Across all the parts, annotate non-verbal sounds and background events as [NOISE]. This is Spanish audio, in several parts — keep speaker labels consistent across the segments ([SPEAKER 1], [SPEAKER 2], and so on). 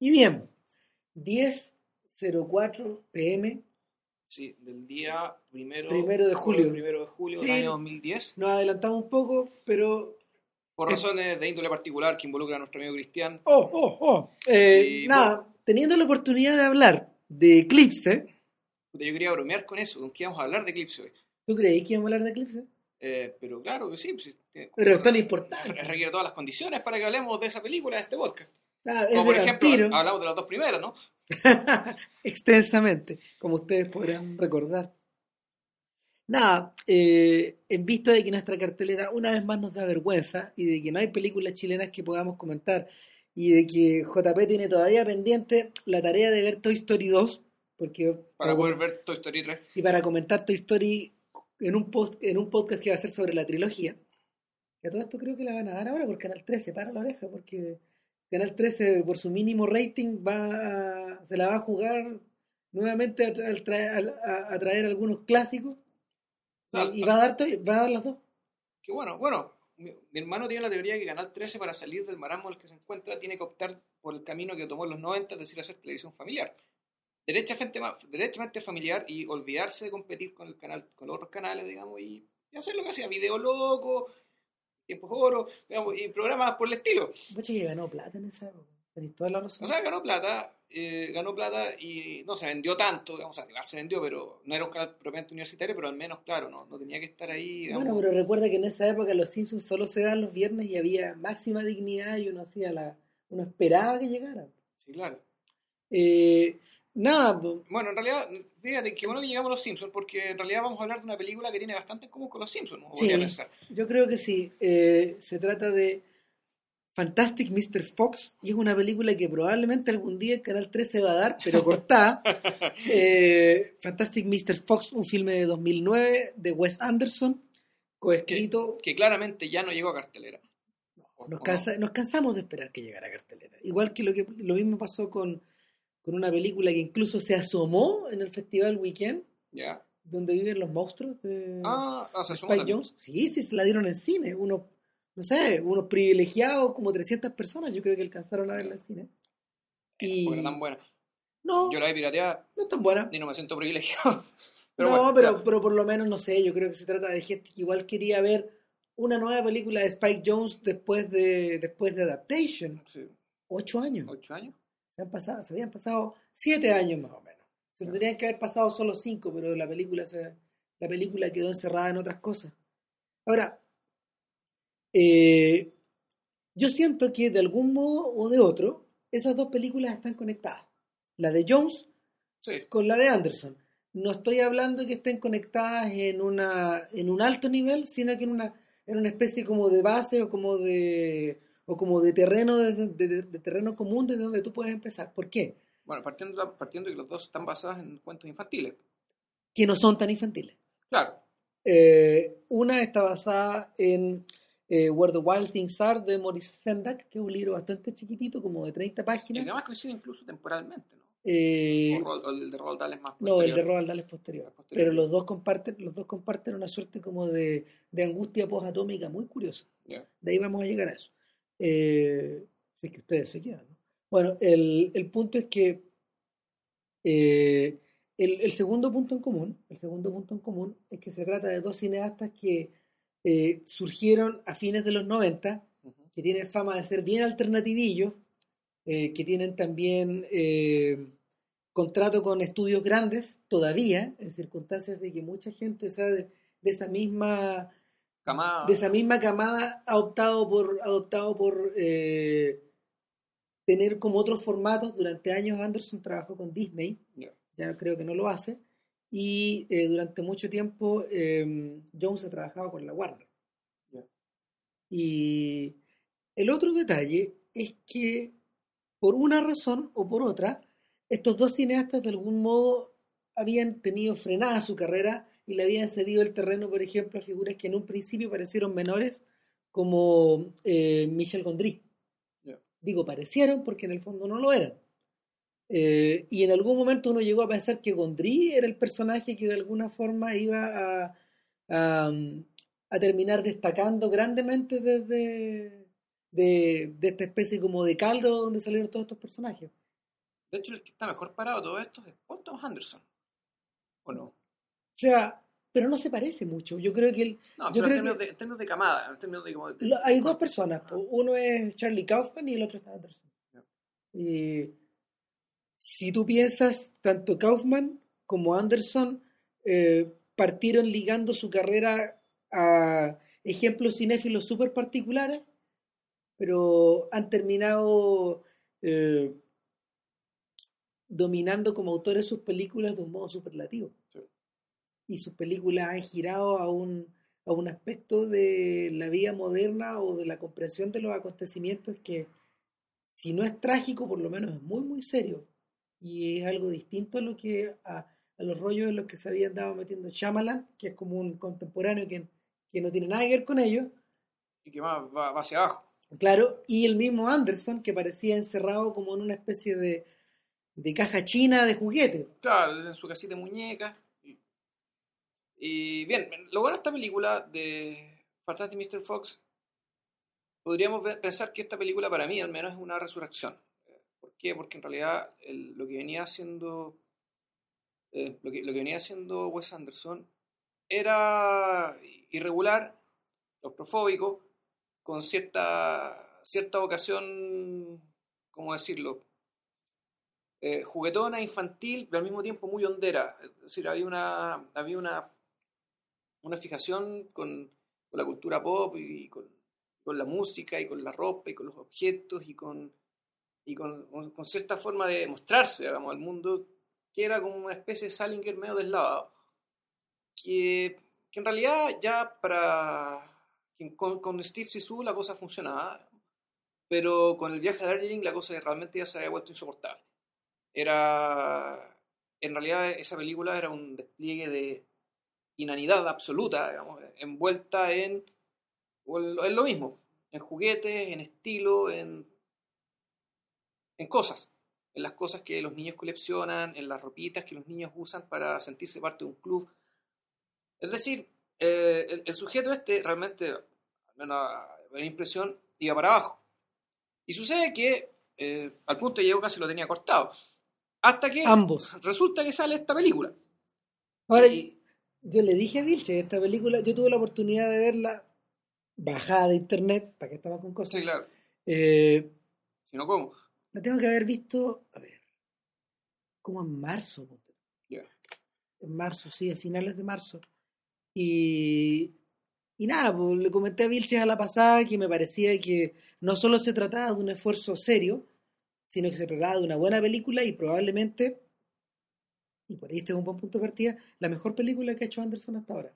[SPEAKER 1] Y bien, 10.04 pm,
[SPEAKER 2] Sí, del día primero,
[SPEAKER 1] Primero de julio.
[SPEAKER 2] primero de julio
[SPEAKER 1] Sí.
[SPEAKER 2] del año 2010.
[SPEAKER 1] nos adelantamos un poco, pero...
[SPEAKER 2] Por
[SPEAKER 1] Eh.
[SPEAKER 2] razones de índole particular que involucra a nuestro amigo Cristian.
[SPEAKER 1] Oh, oh, oh. Eh,
[SPEAKER 2] Y,
[SPEAKER 1] nada, teniendo la oportunidad de hablar de Eclipse,
[SPEAKER 2] Yo quería bromear con eso, con que íbamos a hablar de Eclipse hoy.
[SPEAKER 1] ¿tú creí que íbamos a hablar de Eclipse?
[SPEAKER 2] Eh, pero claro que sí. pues,
[SPEAKER 1] Pero es tan importante.
[SPEAKER 2] Requiere todas las condiciones para que hablemos de esa película en este podcast.
[SPEAKER 1] Claro,
[SPEAKER 2] Como por ejemplo,
[SPEAKER 1] vampiro,
[SPEAKER 2] hablamos de las dos primeras, ¿no? [LAUGHS]
[SPEAKER 1] extensamente, como ustedes podrán recordar. Nada, eh, en vista de que nuestra cartelera una vez más nos da vergüenza y de que no hay películas chilenas que podamos comentar y de que JP tiene todavía pendiente la tarea de ver Toy Story 2, porque
[SPEAKER 2] Para poder ver Toy Story 3.
[SPEAKER 1] y para comentar Toy Story en un, post, en un podcast que va a ser sobre la trilogía. Que a todo esto creo que la van a dar ahora por Canal 13, para la oreja, porque Canal 13 por su mínimo rating va a- se la va a jugar nuevamente a, tra- al traer, a- a traer algunos clásicos y, y va a dar Toy- va a dar las dos.
[SPEAKER 2] Que bueno, bueno, mi, mi hermano tiene la teoría que Canal 13 para salir del marasmo en el que se encuentra tiene que optar por el camino que tomó en los 90, es decir, hacer televisión familiar. Derechamente, derechamente familiar y olvidarse de competir con el canal, con los otros canales, digamos, y, y hacer lo que hacía, video loco, tiempos oro, digamos, y programas por el estilo.
[SPEAKER 1] Pucha, que ganó plata en esa época. Tenéis toda la razón.
[SPEAKER 2] O sea, ganó plata, eh, ganó plata y no se vendió tanto, digamos, o sea, se vendió, pero no era un canal propiamente universitario, pero al menos, claro, no, no tenía que estar ahí, digamos.
[SPEAKER 1] bueno, pero recuerda que en esa época los Simpsons solo se daban los viernes y había máxima dignidad y uno hacía la uno esperaba que llegara.
[SPEAKER 2] Sí, claro.
[SPEAKER 1] Eh, nada, po-
[SPEAKER 2] Bueno, en realidad, fíjate que bueno que llegamos a los Simpsons, porque en realidad vamos a hablar de una película que tiene bastante en común con los Simpsons, ¿no?
[SPEAKER 1] Sí.
[SPEAKER 2] Pensar.
[SPEAKER 1] Yo creo que sí. Eh, se trata de Fantastic Mr. Fox y es una película que probablemente algún día el Canal 13 va a dar, pero cortada. [LAUGHS] Eh, Fantastic Mr. Fox, un filme de 2009 de Wes Anderson, coescrito.
[SPEAKER 2] Que claramente ya no llegó a cartelera. ¿O-
[SPEAKER 1] Nos,
[SPEAKER 2] o no?
[SPEAKER 1] cansa- nos cansamos de esperar que llegara a cartelera. Igual que lo, que lo mismo pasó con, con una película que incluso se asomó en el Festival Weekend,
[SPEAKER 2] Ya.
[SPEAKER 1] donde viven los monstruos de
[SPEAKER 2] Ah, no, se sumó
[SPEAKER 1] Spike. Jones. Sí, sí, se la dieron en cine. Unos, no sé, unos privilegiados, como 300 personas, yo creo que alcanzaron a verla en cine. Y...
[SPEAKER 2] Porque era tan buena.
[SPEAKER 1] No,
[SPEAKER 2] Yo la vi pirateada
[SPEAKER 1] no es tan buena.
[SPEAKER 2] y no me siento privilegiado. [LAUGHS] Pero
[SPEAKER 1] no,
[SPEAKER 2] bueno,
[SPEAKER 1] pero, pero por lo menos, no sé, yo creo que se trata de gente que igual quería ver una nueva película de Spike Jones después de, después de Adaptation.
[SPEAKER 2] Sí,
[SPEAKER 1] Ocho años.
[SPEAKER 2] ¿Ocho años?
[SPEAKER 1] Se, han pasado, se habían pasado siete años más o menos. Se tendrían que haber pasado solo cinco, pero la película, se, la película quedó encerrada en otras cosas. Ahora, eh, yo siento que de algún modo o de otro, esas dos películas están conectadas. La de Jones
[SPEAKER 2] Sí.
[SPEAKER 1] con la de Anderson. No estoy hablando que estén conectadas en una en un alto nivel, sino que en una en una especie como de base o como de o como de terreno de, de- de- de terreno común desde donde tú puedes empezar. ¿Por qué?
[SPEAKER 2] Bueno, partiendo, partiendo de que los dos están basados en cuentos infantiles.
[SPEAKER 1] Que no son tan infantiles.
[SPEAKER 2] Claro.
[SPEAKER 1] Eh, una está basada en eh, Where the Wild Things Are de Maurice Sendak, que es un libro bastante chiquitito, como de 30
[SPEAKER 2] Y
[SPEAKER 1] páginas.
[SPEAKER 2] además coincide incluso temporalmente, ¿no?
[SPEAKER 1] Eh,
[SPEAKER 2] O el de Roald Dahl es más
[SPEAKER 1] No, el de
[SPEAKER 2] posterior.
[SPEAKER 1] Roald Dahl es posterior.
[SPEAKER 2] Posterior.
[SPEAKER 1] Pero los dos comparten, los dos comparten una suerte como de, de angustia posatómica muy curiosa.
[SPEAKER 2] Ya.
[SPEAKER 1] De ahí vamos a llegar a eso. Eh, si es que ustedes se quedan. ¿no? Bueno, el, el punto es que eh, el, el segundo punto en común, el segundo punto en común es que se trata de dos cineastas que eh, surgieron a fines de los 90,
[SPEAKER 2] Ujú.
[SPEAKER 1] que tienen fama de ser bien alternativillos, eh, que tienen también contrato con estudios grandes todavía, en circunstancias de que mucha gente sea, de, de esa misma
[SPEAKER 2] Camada.
[SPEAKER 1] de esa misma camada ha optado por adoptado por eh, tener como otros formatos. Durante años Anderson trabajó con Disney.
[SPEAKER 2] Ya.
[SPEAKER 1] ya creo que no lo hace. Y eh, durante mucho tiempo eh, Jones ha trabajado con la Warner. Y el otro detalle es que por una razón o por otra estos dos cineastas de algún modo habían tenido frenada su carrera y le habían cedido el terreno, por ejemplo, a figuras que en un principio parecieron menores, como eh, Michel Gondry. Digo, parecieron porque en el fondo no lo eran. Eh, y en algún momento uno llegó a pensar que Gondry era el personaje que de alguna forma iba a, a, a terminar destacando grandemente desde de, de esta especie como de caldo donde salieron todos estos personajes.
[SPEAKER 2] De hecho, el que está mejor parado de todo esto es Paul Thomas Anderson. ¿O no?
[SPEAKER 1] O sea, pero no se parece mucho. Yo creo que él,
[SPEAKER 2] No,
[SPEAKER 1] Yo
[SPEAKER 2] pero en
[SPEAKER 1] creo
[SPEAKER 2] términos, de, en términos de camada, en términos de... como de-
[SPEAKER 1] lo- hay dos personas. po. Uno es Charlie Kaufman y el otro es Anderson. Y si tú piensas, tanto Kaufman como Anderson eh, partieron ligando su carrera a ejemplos cinéfilos súper particulares, pero han terminado eh, dominando como autores sus películas de un modo superlativo. Y sus películas han girado a un, a un aspecto de la vida moderna o de la comprensión de los acontecimientos que, si no es trágico, por lo menos es muy, muy serio. Y es algo distinto a lo que a, a los rollos en los que se había andado metiendo Shyamalan, que es como un contemporáneo que, que no tiene nada que ver con ellos.
[SPEAKER 2] Y que va, va, va hacia abajo.
[SPEAKER 1] Claro, y el mismo Anderson, que parecía encerrado como en una especie de, de caja china de juguetes.
[SPEAKER 2] Claro, en su casita de muñecas. Y, bien, lo bueno de esta película de Fantastic Mr. Fox, podríamos pensar que esta película para mí al menos es una resurrección. ¿Por qué? Porque en realidad lo que venía haciendo eh, lo, que, lo que venía haciendo Wes Anderson era irregular, claustrofóbico, con cierta, cierta vocación, ¿cómo decirlo? eh, juguetona, infantil, pero al mismo tiempo muy hondera. Es decir, había una, había una, una fijación con, la cultura pop y con, la música y con la ropa y con los objetos y con, y con, cierta forma de mostrarse, al mundo, que era como una especie de Salinger medio deslavado, que, que en realidad ya para... Con, con Steve Sisu la cosa funcionaba, pero con el viaje a Darjeeling la cosa realmente ya se había vuelto insoportable. Era en realidad esa película era un despliegue de inanidad absoluta, digamos, envuelta en, en lo mismo, en juguetes, en estilo, en, en cosas, en las cosas que los niños coleccionan, en las ropitas que los niños usan para sentirse parte de un club. Es decir, eh, el, el sujeto este realmente, al menos a mi impresión, iba para abajo. Y sucede que eh, al punto yo casi lo tenía cortado. Hasta que
[SPEAKER 1] Ambos.
[SPEAKER 2] resulta que sale esta película.
[SPEAKER 1] Ahora,
[SPEAKER 2] Y-
[SPEAKER 1] yo le dije a Vilche, esta película, yo tuve la oportunidad de verla bajada de internet, para que estaba con cosas.
[SPEAKER 2] Sí, claro.
[SPEAKER 1] Eh,
[SPEAKER 2] Si no, ¿cómo?
[SPEAKER 1] la tengo que haber visto, a ver, como en marzo.
[SPEAKER 2] Ya.
[SPEAKER 1] En marzo, sí, a finales de marzo. Y, y nada, pues, le comenté a Vilches a la pasada que me parecía que no solo se trataba de un esfuerzo serio, sino que se trataba de una buena película y probablemente, y por ahí este es un buen punto de partida, la mejor película que ha hecho Anderson hasta ahora.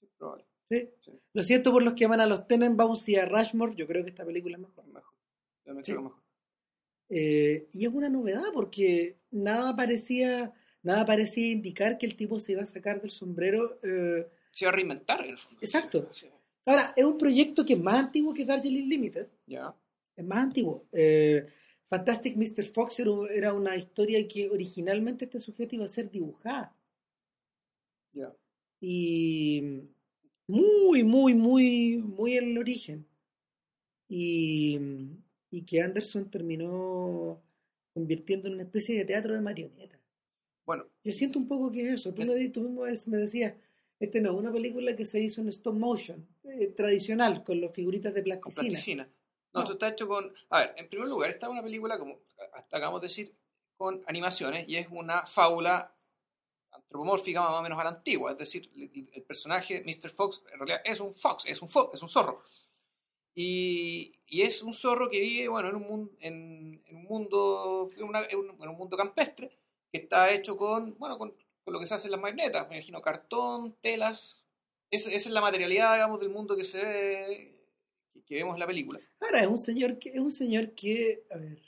[SPEAKER 2] Sí, probable.
[SPEAKER 1] ¿sí?
[SPEAKER 2] Sí.
[SPEAKER 1] Lo siento por los que aman a los Tenenbaums y a Rushmore, yo creo que esta película es mejor.
[SPEAKER 2] Mejor. Yo me creo mejor.
[SPEAKER 1] Eh, y es una novedad porque nada parecía, nada parecía indicar que el tipo se iba a sacar del sombrero. eh,
[SPEAKER 2] Se iba a reinventar en el fondo.
[SPEAKER 1] Exacto. Ahora, es un proyecto que es más antiguo que Darjeeling Limited,
[SPEAKER 2] Ya.
[SPEAKER 1] es más antiguo. Eh, Fantastic Mr. Fox era, un- era una historia que originalmente este sujeto iba a ser dibujada. Y muy, muy, muy, muy en el origen. Y, y que Anderson terminó convirtiendo en una especie de teatro de marionetas.
[SPEAKER 2] Bueno,
[SPEAKER 1] Yo siento un poco que es eso. Tú, me, di- tú mismo me decías, este no una película que se hizo en stop motion, eh, tradicional, con las figuritas de
[SPEAKER 2] con
[SPEAKER 1] plasticina.
[SPEAKER 2] No, esto está hecho con. A ver, en primer lugar, esta es una película, como acabamos de decir, con animaciones y es una fábula antropomórfica más o menos a la antigua. Es decir, el, el personaje, Mr. Fox, en realidad es un fox, es un, fo- es un zorro. Y, y es un zorro que vive bueno, en, un mundo, en, en un mundo en, una- en un, en un mundo campestre que está hecho con, bueno, con, con lo que se hace en las marionetas. Me imagino cartón, telas. Esa, esa es la materialidad, digamos, del mundo que se ve, que, vemos en la película.
[SPEAKER 1] Ahora, es un señor que, es un señor que, a ver,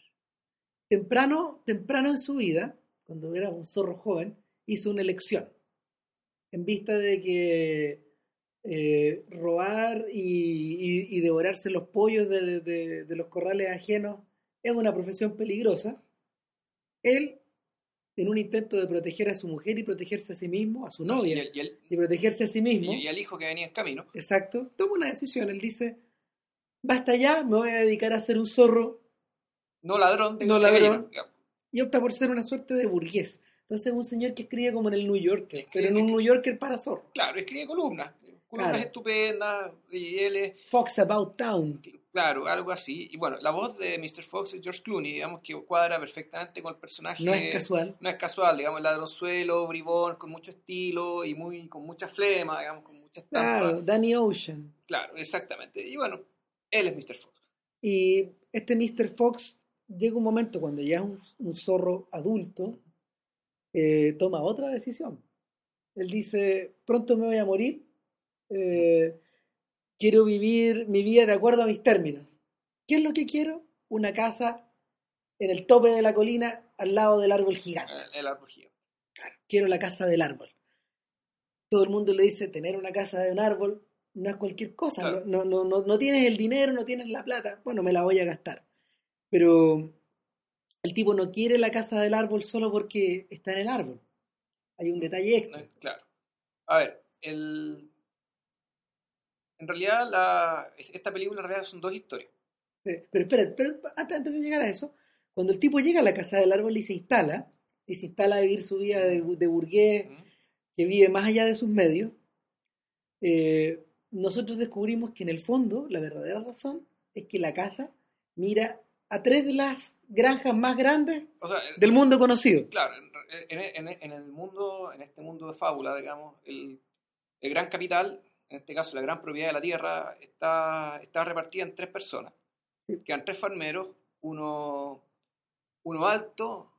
[SPEAKER 1] temprano, temprano en su vida, cuando era un zorro joven, hizo una elección. En vista de que eh, robar y, y- y devorarse los pollos de, de- de los corrales ajenos es una profesión peligrosa, él, en un intento de proteger a su mujer y protegerse a sí mismo, a su
[SPEAKER 2] Y,
[SPEAKER 1] novia,
[SPEAKER 2] el- y el-
[SPEAKER 1] protegerse a sí mismo,
[SPEAKER 2] y- y al hijo que venía en camino.
[SPEAKER 1] Exacto. Toma una decisión. Él dice, basta ya, me voy a dedicar a ser un zorro.
[SPEAKER 2] No ladrón de
[SPEAKER 1] No ladrón.
[SPEAKER 2] gallina,
[SPEAKER 1] y opta por ser una suerte de burgués. Entonces es un señor que escribe como en el New Yorker,
[SPEAKER 2] Escribe-
[SPEAKER 1] pero en un New Yorker para zorro.
[SPEAKER 2] Claro, escribe columnas. Columnas
[SPEAKER 1] Claro.
[SPEAKER 2] estupendas. Y él es,
[SPEAKER 1] Fox About Town.
[SPEAKER 2] claro, algo así. Y bueno, la voz de Mr. Fox es George Clooney, digamos que cuadra perfectamente con el personaje.
[SPEAKER 1] No es casual.
[SPEAKER 2] No es casual, digamos, ladronzuelo, bribón, con mucho estilo y muy con mucha flema, digamos, con mucha estampa.
[SPEAKER 1] Claro, Danny Ocean.
[SPEAKER 2] Claro, exactamente. Y bueno, él es Mr. Fox.
[SPEAKER 1] Y este Mr. Fox llega un momento cuando ya es un, un zorro adulto, eh, toma otra decisión. Él dice, pronto me voy a morir, eh, quiero vivir mi vida de acuerdo a mis términos. ¿Qué es lo que quiero? Una casa en el tope de la colina al lado del árbol gigante.
[SPEAKER 2] El, el árbol gigante.
[SPEAKER 1] Claro, quiero la casa del árbol. Todo el mundo le dice, tener una casa de un árbol no es cualquier cosa.
[SPEAKER 2] Claro.
[SPEAKER 1] No, no, no, no tienes el dinero, no tienes la plata. Bueno, me la voy a gastar. Pero el tipo no quiere la casa del árbol solo porque está en el árbol. Hay un detalle extra.
[SPEAKER 2] Claro. A ver, el... en realidad la... esta película en realidad son dos historias.
[SPEAKER 1] Sí, Pero espera, pero antes, de llegar a eso, cuando el tipo llega a la casa del árbol y se instala, y se instala a vivir su vida de, de burgués,
[SPEAKER 2] ¿Mm?
[SPEAKER 1] que vive más allá de sus medios, eh, nosotros descubrimos que en el fondo la verdadera razón es que la casa mira a tres de las granjas más grandes
[SPEAKER 2] O sea,
[SPEAKER 1] del mundo conocido.
[SPEAKER 2] claro, en, en- en- el mundo, en este mundo de fábula, digamos, el, el gran capital, en este caso la gran propiedad de la tierra, está, está repartida en tres personas.
[SPEAKER 1] Sí.
[SPEAKER 2] Quedan tres farmeros, uno, uno alto,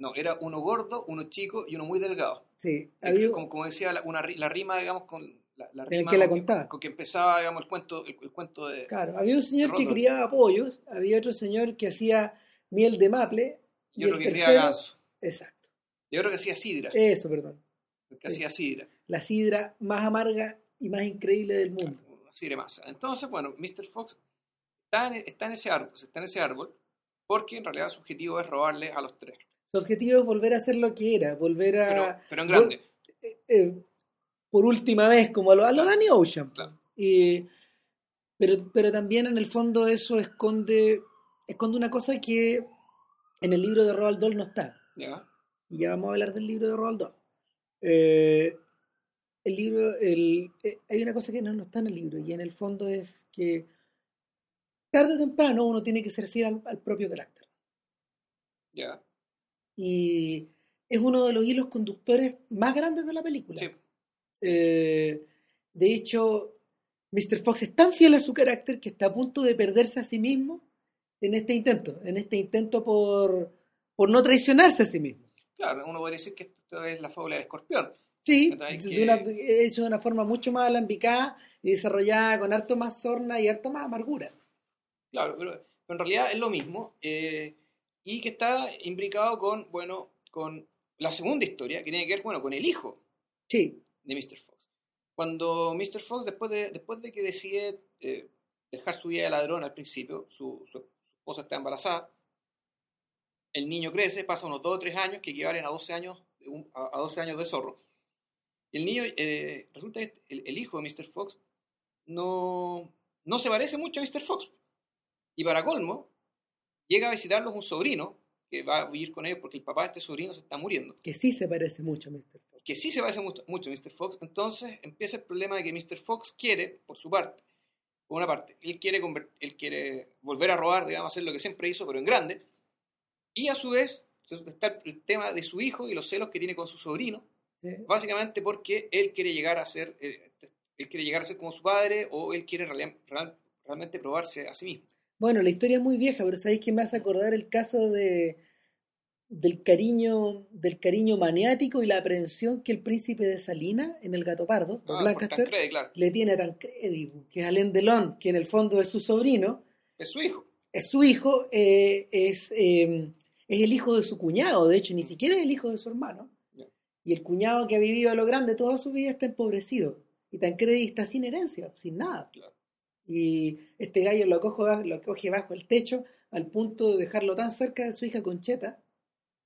[SPEAKER 2] no, era uno gordo, uno chico y uno muy delgado.
[SPEAKER 1] Sí, había-
[SPEAKER 2] como, como decía, la, una, la rima, digamos, con la, la
[SPEAKER 1] En el
[SPEAKER 2] rima
[SPEAKER 1] que la
[SPEAKER 2] con,
[SPEAKER 1] contaba.
[SPEAKER 2] con que empezaba, digamos, el cuento, el, el cuento de...
[SPEAKER 1] claro, había un señor que criaba pollos, había otro señor que hacía miel de maple,
[SPEAKER 2] Y
[SPEAKER 1] y
[SPEAKER 2] otro
[SPEAKER 1] el
[SPEAKER 2] que
[SPEAKER 1] tercero,
[SPEAKER 2] ganso.
[SPEAKER 1] exacto,
[SPEAKER 2] Y otro que hacía sidra.
[SPEAKER 1] eso, perdón,
[SPEAKER 2] el que
[SPEAKER 1] sí.
[SPEAKER 2] hacía sidra.
[SPEAKER 1] la sidra más amarga y más increíble del mundo.
[SPEAKER 2] Una sidra masa. Entonces, bueno, Mr. Fox está en, está en ese árbol, está en ese árbol porque en realidad su objetivo es robarle a los tres.
[SPEAKER 1] Su objetivo es volver a ser lo que era, volver a...
[SPEAKER 2] Pero, pero en grande.
[SPEAKER 1] eh, eh, por última vez, como a lo, a lo Danny Ocean.
[SPEAKER 2] Claro.
[SPEAKER 1] Pero, pero también en el fondo eso esconde, esconde una cosa que en el libro de Roald Dahl no está.
[SPEAKER 2] ¿ya?
[SPEAKER 1] Y ya vamos a hablar del libro de Roald Dahl. Eh, el libro, el, eh, hay una cosa que no, no está en el libro y en el fondo es que tarde o temprano uno tiene que ser fiel al, al propio carácter.
[SPEAKER 2] ¿ya?
[SPEAKER 1] Y es uno de los hilos conductores más grandes de la película.
[SPEAKER 2] Sí.
[SPEAKER 1] Eh, de hecho, Mr. Fox es tan fiel a su carácter que está a punto de perderse a sí mismo en este intento, en este intento por, por no traicionarse a sí mismo.
[SPEAKER 2] Claro, uno podría decir que esto es la fábula del escorpión.
[SPEAKER 1] Sí, de
[SPEAKER 2] que-
[SPEAKER 1] una, de una forma mucho más alambicada y desarrollada con harto más sorna y harto más amargura.
[SPEAKER 2] Claro, pero, pero en realidad es lo mismo. eh, y que está imbricado con, bueno, con la segunda historia, que tiene que ver, bueno, con el hijo
[SPEAKER 1] Sí,
[SPEAKER 2] de Mr. Fox. Cuando Mr. Fox, después de, después de que decide eh, dejar su vida de ladrón al principio, su, su esposa está embarazada, el niño crece, pasa unos 2 o 3 años, que equivalen a 12 años, un- a, a 12 años de zorro. El niño, eh, resulta que el, el hijo de Mr. Fox no, no se parece mucho a Mr. Fox. Y para colmo, llega a visitarlos un sobrino que va a vivir con ellos porque el papá de este sobrino se está muriendo
[SPEAKER 1] que sí se parece mucho a Mr. Fox.
[SPEAKER 2] que sí se parece mucho, mucho a Mr. Fox, entonces empieza el problema de que Mr. Fox quiere, por su parte, por una parte, él quiere, él quiere volver a robar, digamos, hacer lo que siempre hizo, pero en grande, y a su vez está el tema de su hijo y los celos que tiene con su sobrino,
[SPEAKER 1] ¿sí?
[SPEAKER 2] básicamente porque él quiere llegar a ser, eh, él quiere llegar a ser como su padre o él quiere real- real- realmente probarse a sí mismo.
[SPEAKER 1] Bueno, la historia es muy vieja, pero ¿sabéis que me hace acordar el caso de del cariño del cariño maniático y la aprehensión que el príncipe de Salina en El Gato Pardo,
[SPEAKER 2] Ah,
[SPEAKER 1] Lancaster,
[SPEAKER 2] Tancredi, claro,
[SPEAKER 1] le tiene a Tancredi, que es Alain Delon, que en el fondo es su sobrino,
[SPEAKER 2] es su hijo.
[SPEAKER 1] es su hijo, eh, es, eh, es el hijo de su cuñado, de hecho, ni siquiera es el hijo de su hermano. Y el cuñado que ha vivido a lo grande toda su vida está empobrecido. Y Tancredi está sin herencia, sin nada.
[SPEAKER 2] Claro.
[SPEAKER 1] Y este gallo lo, cojo- lo coge bajo el techo al punto de dejarlo tan cerca de su hija Concheta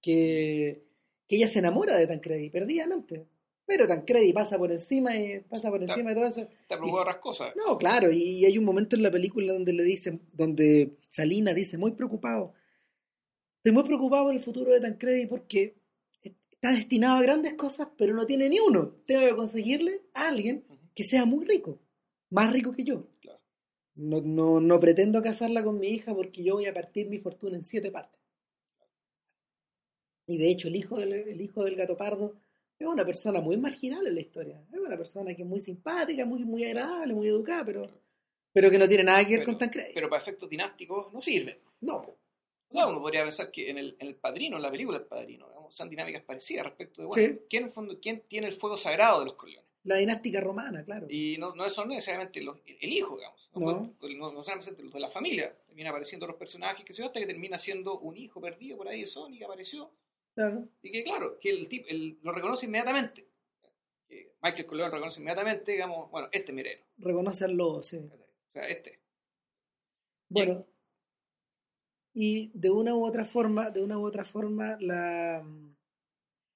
[SPEAKER 1] que, que ella se enamora de Tancredi, perdidamente. Pero Tancredi pasa por encima y pasa por encima de todo eso.
[SPEAKER 2] De otras cosas.
[SPEAKER 1] No, claro, y, hay un momento en la película donde le dicen, donde Salina dice muy preocupado, Estoy muy preocupado por el futuro de Tancredi porque está destinado a grandes cosas, pero no tiene ni uno. Tengo que conseguirle a alguien que sea muy rico, más rico que yo. No, no, no pretendo casarla con mi hija porque yo voy a partir mi fortuna en siete partes. Y de hecho, el hijo del, el hijo del gato pardo es una persona muy marginal en la historia. Es una persona que es muy simpática, muy, muy agradable, muy educada, pero, pero que no tiene nada que ver
[SPEAKER 2] Pero-
[SPEAKER 1] con Tancredi.
[SPEAKER 2] Pero para efectos dinásticos no sirve.
[SPEAKER 1] no.
[SPEAKER 2] O sea, uno podría pensar que en el, en el Padrino, en la película El Padrino, digamos, son dinámicas parecidas respecto de, bueno,
[SPEAKER 1] Sí.
[SPEAKER 2] ¿quién, en el fondo, ¿quién tiene el fuego sagrado de los Corleones?
[SPEAKER 1] La dinástica romana, claro.
[SPEAKER 2] Y no, no son necesariamente los- el hijo, digamos. No,
[SPEAKER 1] No.
[SPEAKER 2] Pues, no, no son necesariamente los de la familia. Termina apareciendo los personajes que se hasta que termina siendo un hijo perdido por ahí de Sony que apareció.
[SPEAKER 1] Claro.
[SPEAKER 2] Y que, claro, que el tipo lo reconoce inmediatamente. Michael Corleone reconoce inmediatamente, digamos, bueno, este es mi heredero.
[SPEAKER 1] Reconoce al lobo, sí.
[SPEAKER 2] O sea, este.
[SPEAKER 1] Bueno, y de una u otra forma, de una u otra forma, la,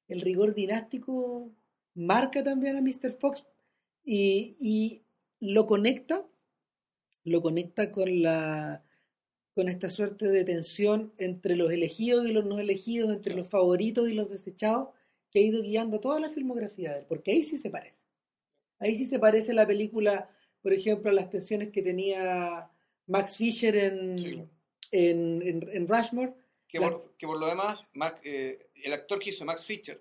[SPEAKER 1] el rigor dinástico marca también a Mr. Fox y, y lo conecta, lo conecta con la con esta suerte de tensión entre los elegidos y los no elegidos, entre los favoritos y los desechados, que ha ido guiando toda la filmografía de él, porque ahí sí se parece. Ahí sí se parece la película, por ejemplo, a las tensiones que tenía Max Fisher en,
[SPEAKER 2] Sí,
[SPEAKER 1] en, en, en Rushmore.
[SPEAKER 2] Que,
[SPEAKER 1] La-
[SPEAKER 2] por, que por lo demás, eh, el actor que hizo Max Fisher,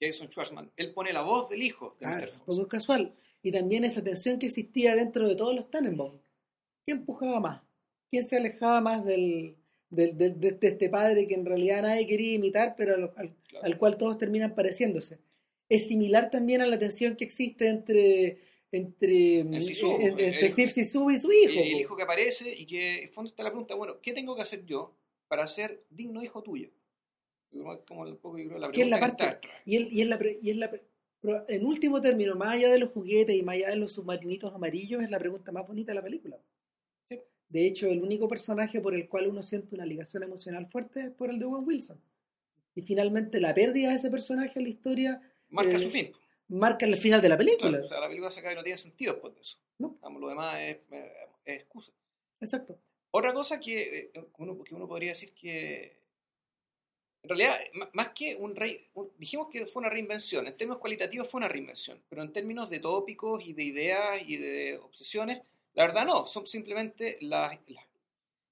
[SPEAKER 2] Jason Schwartzman, él pone la voz del hijo de
[SPEAKER 1] Ah,
[SPEAKER 2] Mr. Fox.
[SPEAKER 1] poco es casual. Y también esa tensión que existía dentro de todos los Tannenbaum. ¿Quién empujaba más? ¿Quién se alejaba más del, del- del- de, de este padre que en realidad nadie quería imitar, pero al, al-
[SPEAKER 2] Claro.
[SPEAKER 1] al cual todos terminan pareciéndose? Es similar también a la tensión que existe entre entre,
[SPEAKER 2] Sisu, el-
[SPEAKER 1] entre
[SPEAKER 2] el-
[SPEAKER 1] y su
[SPEAKER 2] Y
[SPEAKER 1] hijo.
[SPEAKER 2] el
[SPEAKER 1] po.
[SPEAKER 2] hijo que aparece y que en el fondo está la pregunta, bueno, ¿qué tengo que hacer yo para ser digno hijo tuyo? Como como un poco yo creo la
[SPEAKER 1] Que es la parte-. Y, es- y es la, pre- y es la pre- pero en último término, más allá de los juguetes y más allá de los submarinitos amarillos, es la pregunta más bonita de la película.
[SPEAKER 2] Sí.
[SPEAKER 1] De hecho, el único personaje por el cual uno siente una ligación emocional fuerte es por el de Owen Wilson. Y finalmente la pérdida de ese personaje en la historia
[SPEAKER 2] Marca
[SPEAKER 1] eh,
[SPEAKER 2] su fin.
[SPEAKER 1] marca el final de la película.
[SPEAKER 2] Claro, o sea, la película se acaba y no tiene sentido después de eso.
[SPEAKER 1] No.
[SPEAKER 2] Lo demás es, es- es excusa.
[SPEAKER 1] Exacto.
[SPEAKER 2] Otra cosa que, eh, uno, que uno podría decir que, en realidad, más que un rey, dijimos que fue una reinvención, en términos cualitativos fue una reinvención, pero en términos de tópicos y de ideas y de obsesiones, la verdad no, son simplemente las, las,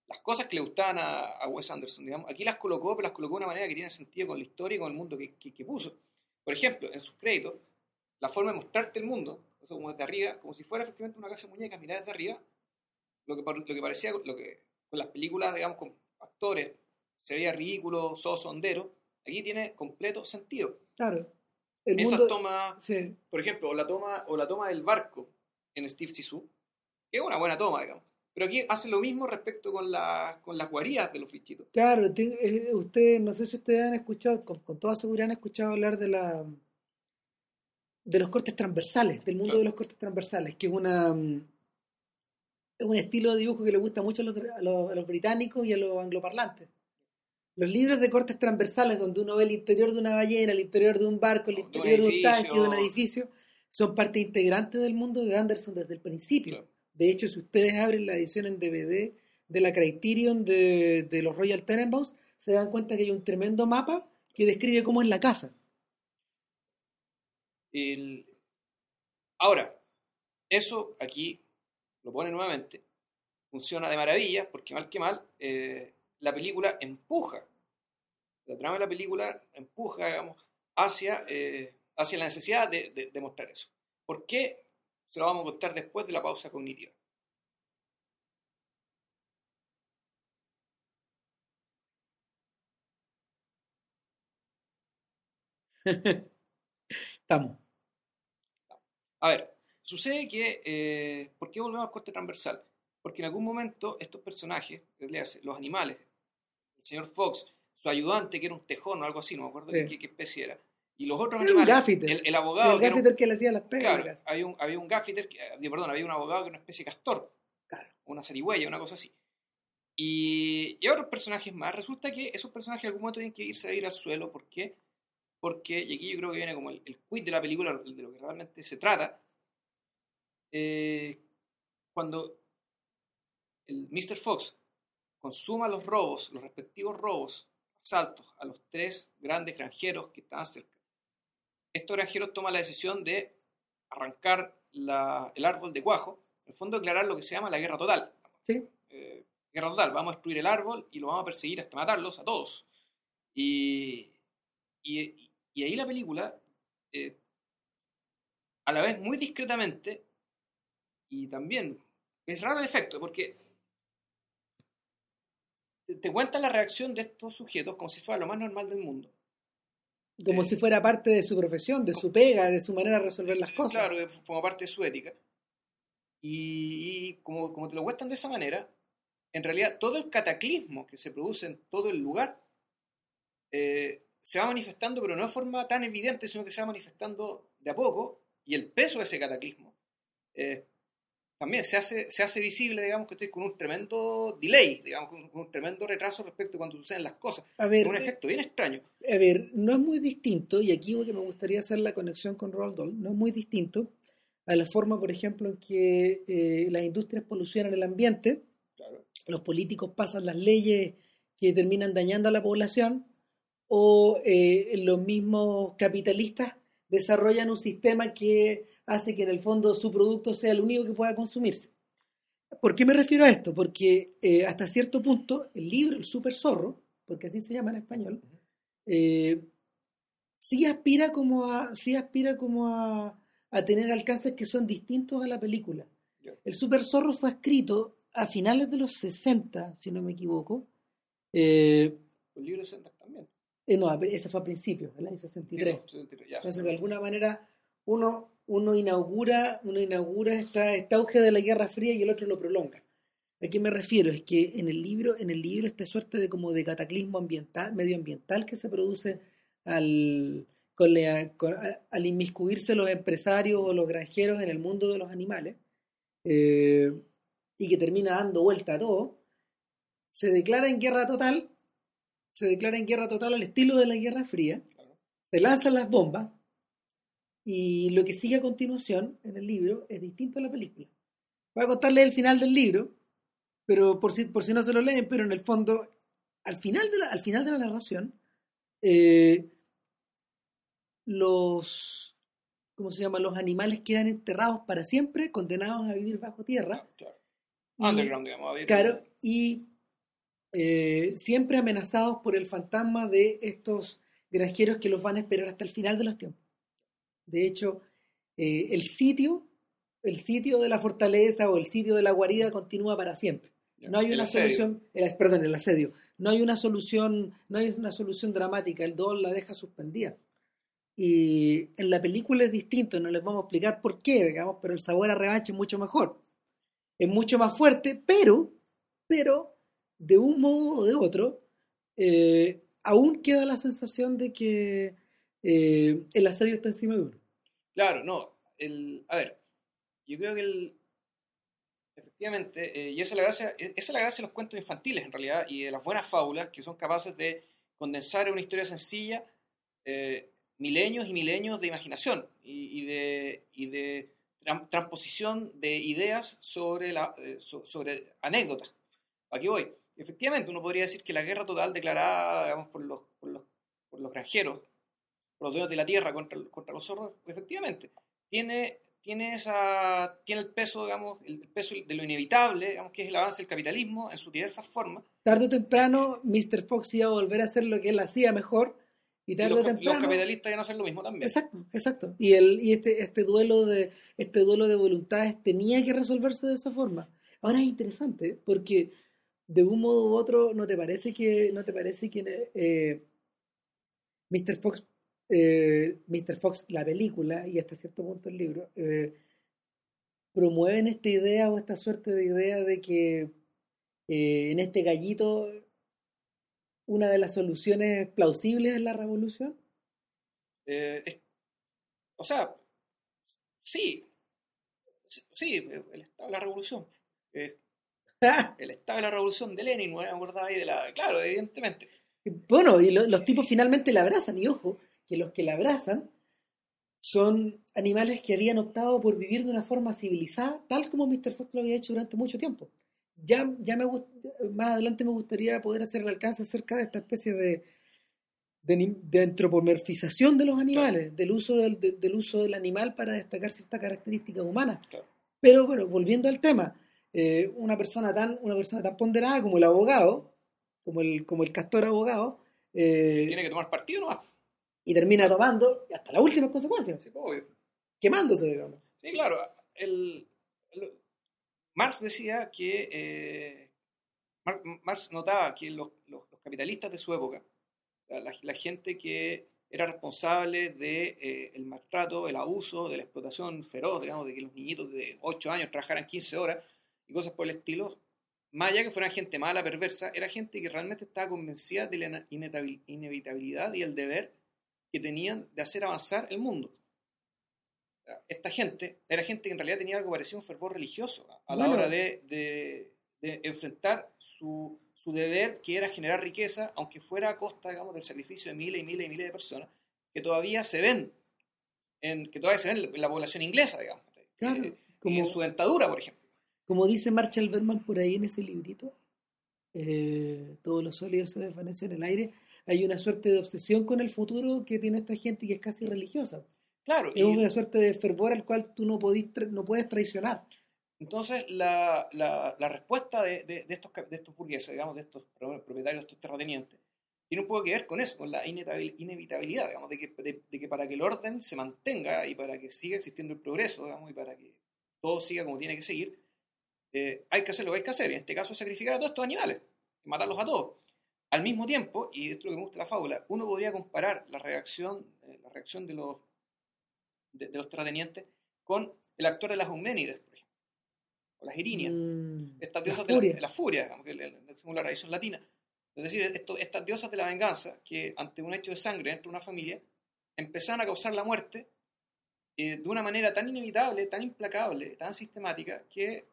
[SPEAKER 2] las cosas que le gustaban a, a Wes Anderson, digamos. Aquí las colocó, pero las colocó de una manera que tiene sentido con la historia y con el mundo que, que- que puso. Por ejemplo, en sus créditos, la forma de mostrarte el mundo, o sea, como desde arriba, como si fuera efectivamente una casa de muñecas, mirar desde arriba, lo que, lo que parecía, lo que con las películas, digamos, con actores, se veía ridículo, soso, hondero, aquí tiene completo sentido.
[SPEAKER 1] Claro. El
[SPEAKER 2] Esas
[SPEAKER 1] mundo,
[SPEAKER 2] tomas,
[SPEAKER 1] sí,
[SPEAKER 2] por ejemplo, o la toma, o la toma del barco en Steve Sisu, que es una buena toma, digamos. Pero aquí hace lo mismo respecto con, la, con las guarías de los bichitos.
[SPEAKER 1] Claro, te- eh, ustedes, no sé si ustedes han escuchado, con, con toda seguridad han escuchado hablar de la de los cortes transversales, del mundo
[SPEAKER 2] Claro.
[SPEAKER 1] de los cortes transversales, que es una mm, es un estilo de dibujo que le gusta mucho a los, a los- a los británicos y a los angloparlantes. Los libros de cortes transversales, donde uno ve el interior de una ballena, el interior de un barco, el interior de un
[SPEAKER 2] edificio.
[SPEAKER 1] tanque, de un edificio, son parte integrante del mundo de Anderson desde el principio.
[SPEAKER 2] Claro.
[SPEAKER 1] De hecho, si ustedes abren la edición en DVD de la Criterion de, de los Royal Tenenbaums, se dan cuenta que hay un tremendo mapa que describe cómo es la casa.
[SPEAKER 2] El- Ahora, eso aquí lo pone nuevamente, funciona de maravilla, porque mal que mal, eh, la película empuja, la trama de la película empuja, digamos, hacia, eh, hacia la necesidad de, de- de mostrar eso. ¿Por qué? Se lo vamos a contar después de la pausa cognitiva. [LAUGHS]
[SPEAKER 1] Estamos.
[SPEAKER 2] A ver, sucede que, eh, ¿por qué volvemos al corte transversal? Porque en algún momento estos personajes, los animales, señor Fox, su ayudante, que era un tejón o algo así, no me acuerdo
[SPEAKER 1] Sí.
[SPEAKER 2] qué, qué especie era, y los otros
[SPEAKER 1] Era un
[SPEAKER 2] animales,
[SPEAKER 1] gaffiter.
[SPEAKER 2] el, el abogado,
[SPEAKER 1] el
[SPEAKER 2] que era un-
[SPEAKER 1] gaffiter que le hacía las pegas.
[SPEAKER 2] claro, había un, había un gaffiter, que- eh, perdón, había un abogado que era una especie de castor,
[SPEAKER 1] Claro.
[SPEAKER 2] una zarigüeya, una cosa así. Y, y otros personajes más. Resulta que esos personajes en algún momento tienen que irse a ir al suelo. ¿Por qué? Porque, y aquí yo creo que viene como el, el quid de la película, de lo que realmente se trata. eh, cuando el Mr. Fox consuma los robos, los respectivos robos, asaltos a los tres grandes granjeros que estaban cerca. Estos granjeros toman la decisión de arrancar la- el árbol de cuajo, en el fondo declarar lo que se llama la guerra total.
[SPEAKER 1] Sí.
[SPEAKER 2] Eh, guerra total, vamos a destruir el árbol y lo vamos a perseguir hasta matarlos a todos. Y, y, y ahí la película, eh, a la vez muy discretamente, y también es raro el efecto, porque te, te cuenta la reacción de estos sujetos como si fuera lo más normal del mundo.
[SPEAKER 1] Como
[SPEAKER 2] Eh,
[SPEAKER 1] si fuera parte de su profesión, de su pega, de su manera de resolver las cosas.
[SPEAKER 2] Claro, como parte de su ética. Y, y como, como te lo cuentan de esa manera, en realidad todo el cataclismo que se produce en todo el lugar eh, se va manifestando, pero no de forma tan evidente, sino que se va manifestando de a poco, y el peso de ese cataclismo eh, también se hace, se hace visible, digamos, que estoy con un tremendo delay, digamos, con, con un tremendo retraso respecto a cuando suceden las cosas.
[SPEAKER 1] A ver,
[SPEAKER 2] un
[SPEAKER 1] eh,
[SPEAKER 2] efecto bien extraño.
[SPEAKER 1] a ver, no es muy distinto, y aquí que me gustaría hacer la conexión con Roald Dahl, no es muy distinto a la forma, por ejemplo, en que eh, las industrias polucionan el ambiente,
[SPEAKER 2] Claro.
[SPEAKER 1] los políticos pasan las leyes que terminan dañando a la población, o eh, los mismos capitalistas desarrollan un sistema que hace que en el fondo su producto sea el único que pueda consumirse. ¿Por qué me refiero a esto? Porque eh, hasta cierto punto el libro, el Super Zorro, porque así se llama en español, eh, sí aspira como a, sí aspira como a, a tener alcances que son distintos a la película. El Super Zorro fue escrito a finales de los 60, si no me equivoco. Eh,
[SPEAKER 2] Los libros sendas también.
[SPEAKER 1] eh, no, ese fue a principios, el año 63.
[SPEAKER 2] Digo, 73, ya.
[SPEAKER 1] Entonces, de alguna manera, uno, uno inaugura, uno inaugura esta, este auge de la Guerra Fría y el otro lo prolonga. ¿A qué me refiero? Es que en el libro, en el libro esta suerte de como de cataclismo ambiental, medioambiental que se produce al, con la- con- a- al inmiscuirse los empresarios o los granjeros en el mundo de los animales, eh, y que termina dando vuelta a todo, se declara en guerra total, se declara en guerra total al estilo de la Guerra Fría, se lanzan las bombas y lo que sigue a continuación en el libro es distinto a la película. Voy a contarles el final del libro, pero por si, por si no se lo leen, pero en el fondo, al final de la, al final de la narración, eh, los, ¿cómo se llama? Los animales quedan enterrados para siempre, condenados a vivir bajo tierra.
[SPEAKER 2] Claro.
[SPEAKER 1] Y-
[SPEAKER 2] Underground, digamos. a ver,
[SPEAKER 1] Claro, y eh, siempre amenazados por el fantasma de estos granjeros que los van a esperar hasta el final de los tiempos. De hecho, eh, el sitio, el sitio de la fortaleza o el sitio de la guarida continúa para siempre. No hay una solución, el, perdón, el asedio. No hay una solución, no hay una solución dramática. El Dol la deja suspendida. Y en la película es distinto, no les vamos a explicar por qué, digamos, pero el sabor a revancha es mucho mejor. Es mucho más fuerte, pero, pero, de un modo o de otro, eh, aún queda la sensación de que eh, el asedio está encima de uno.
[SPEAKER 2] Claro, no. A ver, yo creo que el, efectivamente, eh, y esa es, la gracia, esa es la gracia de los cuentos infantiles en realidad, y de las buenas fábulas, que son capaces de condensar en una historia sencilla eh, milenios y milenios de imaginación y, de, y de tran- transposición de ideas sobre, la, eh, so- anécdotas. Aquí voy. Efectivamente, uno podría decir que la guerra total declarada digamos, por, los, por, por los granjeros, los dueños de la tierra contra, contra los zorros, efectivamente, tiene, tiene, esa, tiene el peso, digamos, el peso de lo inevitable, digamos, que es el avance del capitalismo en sus diversas formas.
[SPEAKER 1] Tarde o temprano, Mr. Fox iba a volver a hacer lo que él hacía mejor. Y
[SPEAKER 2] Y
[SPEAKER 1] tarde
[SPEAKER 2] los,
[SPEAKER 1] o
[SPEAKER 2] cap- los
[SPEAKER 1] temprano.
[SPEAKER 2] capitalistas van a hacer lo mismo también.
[SPEAKER 1] Exacto, exacto. Y, el, y este, este, duelo de, este duelo de voluntades tenía que resolverse de esa forma. Ahora es interesante, porque de un modo u otro, ¿no te parece que, no te parece que eh, Mr. Fox, eh, Mr. Fox, la película, y hasta cierto punto el libro, eh, promueven esta idea o esta suerte de idea de que eh, en este gallito una de las soluciones plausibles es la revolución?
[SPEAKER 2] Es- o sea, sí, sí, el Estado de la Revolución. [LAUGHS] El Estado de la Revolución de Lenin. ¿Me acordaba ahí de la... Claro, evidentemente.
[SPEAKER 1] Bueno, y lo- los tipos finalmente la abrazan, y ojo, que los que la abrazan son animales que habían optado por vivir de una forma civilizada, tal como Mr. Fox lo había hecho durante mucho tiempo. Ya, ya me más adelante me gustaría poder hacer el alcance acerca de esta especie de, de, de antropomorfización de los animales, del, uso del, de- del uso del animal para destacar ciertas características humanas.
[SPEAKER 2] Claro.
[SPEAKER 1] Pero bueno, volviendo al tema, eh, una, persona tan, una persona tan ponderada como el abogado, como el, como el castor abogado, eh,
[SPEAKER 2] Tiene que tomar partido nomás.
[SPEAKER 1] Y termina tomando hasta las últimas consecuencias, quemándose, digamos.
[SPEAKER 2] Sí, claro. Marx decía que. eh, Mar- Marx notaba que los, capitalistas de su época, la, gente que era responsable del el maltrato, el abuso, de la explotación feroz, digamos, de que los niñitos de 8 años trabajaran 15 horas y cosas por el estilo, más allá que fueran gente mala, perversa, era gente que realmente estaba convencida de la inevitabil- inevitabilidad y el deber que tenían de hacer avanzar el mundo esta gente era gente que en realidad tenía algo parecido a un fervor religioso a la
[SPEAKER 1] Bueno.
[SPEAKER 2] hora de, de- de enfrentar su, su deber, que era generar riqueza, aunque fuera a costa, digamos, del sacrificio de miles y miles y miles de personas, que todavía se ven, en, que todavía se ven en la población inglesa, digamos,
[SPEAKER 1] Claro,
[SPEAKER 2] eh,
[SPEAKER 1] como-
[SPEAKER 2] en su dentadura, por ejemplo.
[SPEAKER 1] Como dice Marshall Berman por ahí en ese librito, eh, todos los sólidos se desvanecen en el aire. Hay una suerte de obsesión con el futuro que tiene esta gente que es casi religiosa.
[SPEAKER 2] Claro,
[SPEAKER 1] Es
[SPEAKER 2] y
[SPEAKER 1] una suerte de fervor al cual tú no, podís tra- no puedes traicionar.
[SPEAKER 2] entonces la, la- la respuesta de, de- de estos, de estos burgueses, digamos, de estos pro- propietarios de estos terratenientes, tiene un poco que ver con eso, con la inevitabil- inevitabilidad, digamos, de que, de, de que para que el orden se mantenga y para que siga existiendo el progreso, digamos, y para que todo siga como tiene que seguir, eh, hay que hacer lo que hay que hacer. Y en este caso, sacrificar a todos estos animales, matarlos a todos. Al mismo tiempo, y esto es lo que me gusta de la fábula, uno podría comparar la reacción, eh, la reacción de los, de, de los terratenientes con el actor de las Euménides, por ejemplo, o las Irinias
[SPEAKER 1] Mm,
[SPEAKER 2] estas
[SPEAKER 1] la
[SPEAKER 2] diosas de la, de la furia, digamos, que según la tradición latina. Es decir, esto- estas diosas de la venganza, que ante un hecho de sangre dentro de una familia, empezaron a causar la muerte eh, de una manera tan inevitable, tan implacable, tan sistemática, que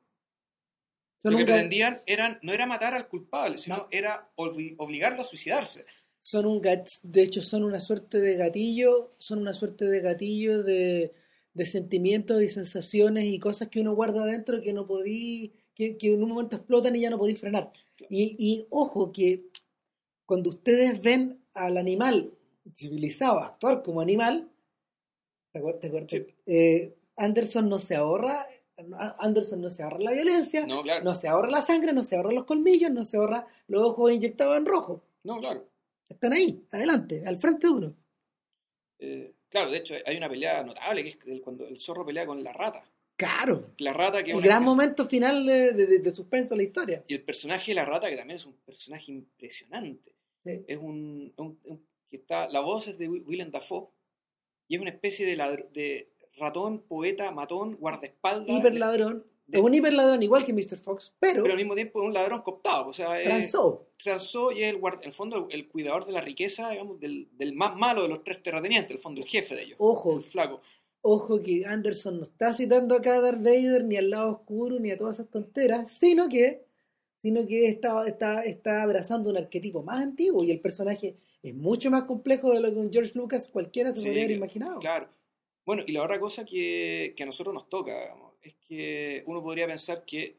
[SPEAKER 1] Son,
[SPEAKER 2] lo que
[SPEAKER 1] un ga-
[SPEAKER 2] pretendían eran, no era matar al culpable, sino
[SPEAKER 1] No.
[SPEAKER 2] era obli- obligarlo a suicidarse.
[SPEAKER 1] son un gat- de hecho son una suerte de gatillo, son una suerte de gatillo de, de sentimientos y sensaciones y cosas que uno guarda adentro que no podí, que, que en un momento explotan y ya no podéis frenar. Y, y ojo que cuando ustedes ven al animal civilizado actuar como animal, ¿te acuer- te acuerdas?
[SPEAKER 2] Sí.
[SPEAKER 1] Eh, Anderson no se ahorra, Anderson no se ahorra la violencia,
[SPEAKER 2] No, claro.
[SPEAKER 1] no se ahorra la sangre, no se ahorra los colmillos, no se ahorra los ojos inyectados en rojo.
[SPEAKER 2] No, claro.
[SPEAKER 1] Están ahí, adelante, al frente de uno.
[SPEAKER 2] Eh, claro, de hecho, hay una pelea notable que es cuando el zorro pelea con la rata.
[SPEAKER 1] Claro.
[SPEAKER 2] La rata que es
[SPEAKER 1] El gran momento final de, de- de suspenso de la historia.
[SPEAKER 2] Y el personaje de la rata, que también es un personaje impresionante.
[SPEAKER 1] Sí.
[SPEAKER 2] Es un, un- un- que está, la voz es de Wi- Willem Dafoe y es una especie de, ladr- de ratón, poeta, matón, guardaespaldas.
[SPEAKER 1] Hiper
[SPEAKER 2] de-
[SPEAKER 1] Es un hiper ladrón igual que Mr. Fox, pero,
[SPEAKER 2] pero al mismo tiempo es un ladrón cooptado. O sea, es-
[SPEAKER 1] transó.
[SPEAKER 2] transó y es el, guard- el fondo el, el cuidador de la riqueza, digamos, del, del más malo de los tres terratenientes, en el fondo el jefe de ellos.
[SPEAKER 1] Ojo,
[SPEAKER 2] El flaco.
[SPEAKER 1] ojo que Anderson no está citando acá a Darth Vader ni al lado oscuro ni a todas esas tonteras, sino que, sino que está, está, está abrazando un arquetipo más antiguo y el personaje es mucho más complejo de lo que un George Lucas cualquiera se
[SPEAKER 2] Sí,
[SPEAKER 1] podría haber imaginado.
[SPEAKER 2] Claro. Bueno, y la otra cosa que, que a nosotros nos toca, digamos, es que uno podría pensar que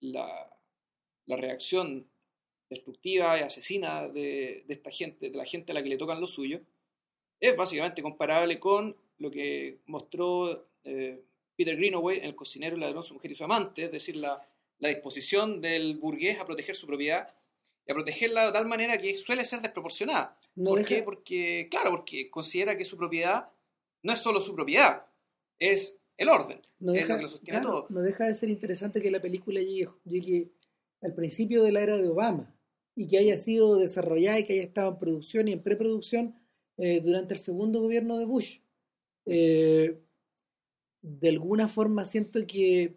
[SPEAKER 2] la, la reacción destructiva y asesina de, de esta gente, de la gente a la que le tocan lo suyo, es básicamente comparable con lo que mostró eh, Peter Greenaway en El cocinero, el ladrón, su mujer y su amante, es decir, la, la disposición del burgués a proteger su propiedad y a protegerla de tal manera que suele ser desproporcionada.
[SPEAKER 1] No
[SPEAKER 2] ¿Por
[SPEAKER 1] deja-
[SPEAKER 2] qué? Porque, claro, porque considera que su propiedad no es solo su propiedad, es el orden,
[SPEAKER 1] no
[SPEAKER 2] es
[SPEAKER 1] deja,
[SPEAKER 2] lo que lo sostiene
[SPEAKER 1] claro,
[SPEAKER 2] todo.
[SPEAKER 1] no deja de ser interesante que la película llegue, llegue al principio de la era de Obama y que haya sido desarrollada y que haya estado en producción y en preproducción eh, durante el segundo gobierno de Bush. Eh, de alguna forma siento que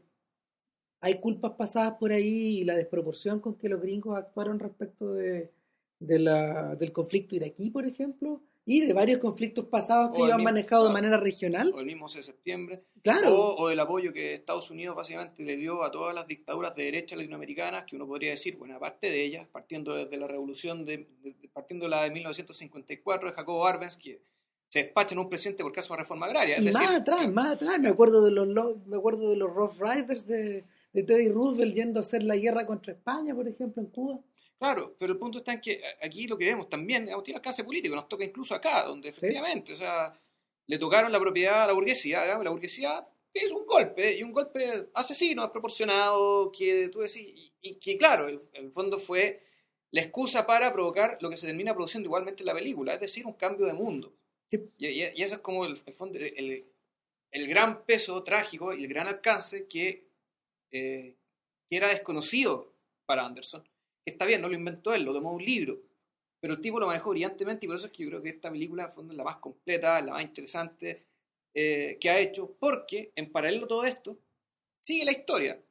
[SPEAKER 1] hay culpas pasadas por ahí y la desproporción con que los gringos actuaron respecto de, de la, del conflicto iraquí, por ejemplo, y de varios conflictos pasados que ellos han manejado de manera regional.
[SPEAKER 2] O el mismo 11 de septiembre,
[SPEAKER 1] Claro.
[SPEAKER 2] o, o el apoyo que Estados Unidos básicamente le dio a todas las dictaduras de derecha latinoamericanas, que uno podría decir, buena parte de ellas, partiendo desde la revolución, de, de- de- partiendo de la de 1954 de Jacobo Arbenz, que se despacha en un presidente por caso de reforma agraria. Es
[SPEAKER 1] Y
[SPEAKER 2] decir,
[SPEAKER 1] más atrás,
[SPEAKER 2] que-
[SPEAKER 1] más atrás, me acuerdo de los lo- me acuerdo de los Rough Riders de, de Teddy Roosevelt yendo a hacer la guerra contra España, por ejemplo, en Cuba.
[SPEAKER 2] Claro, pero el punto está en que aquí lo que vemos también digamos, tiene alcance político, nos toca incluso acá, donde efectivamente, o sea, le tocaron la propiedad a la burguesía, digamos, la burguesía es un golpe, y un golpe asesino, desproporcionado, que tú decís, y, que claro, en el, fondo fue la excusa para provocar lo que se termina produciendo igualmente en la película, es decir, un cambio de mundo. Y, y, eso es como el, fondo, el, el, gran peso trágico y el gran alcance que, eh, que era desconocido para Anderson. Está bien, no lo inventó él, lo tomó un libro, pero el tipo lo manejó brillantemente y por eso es que yo creo que esta película es la más completa, la más interesante eh, que ha hecho, porque en paralelo a todo esto sigue la historia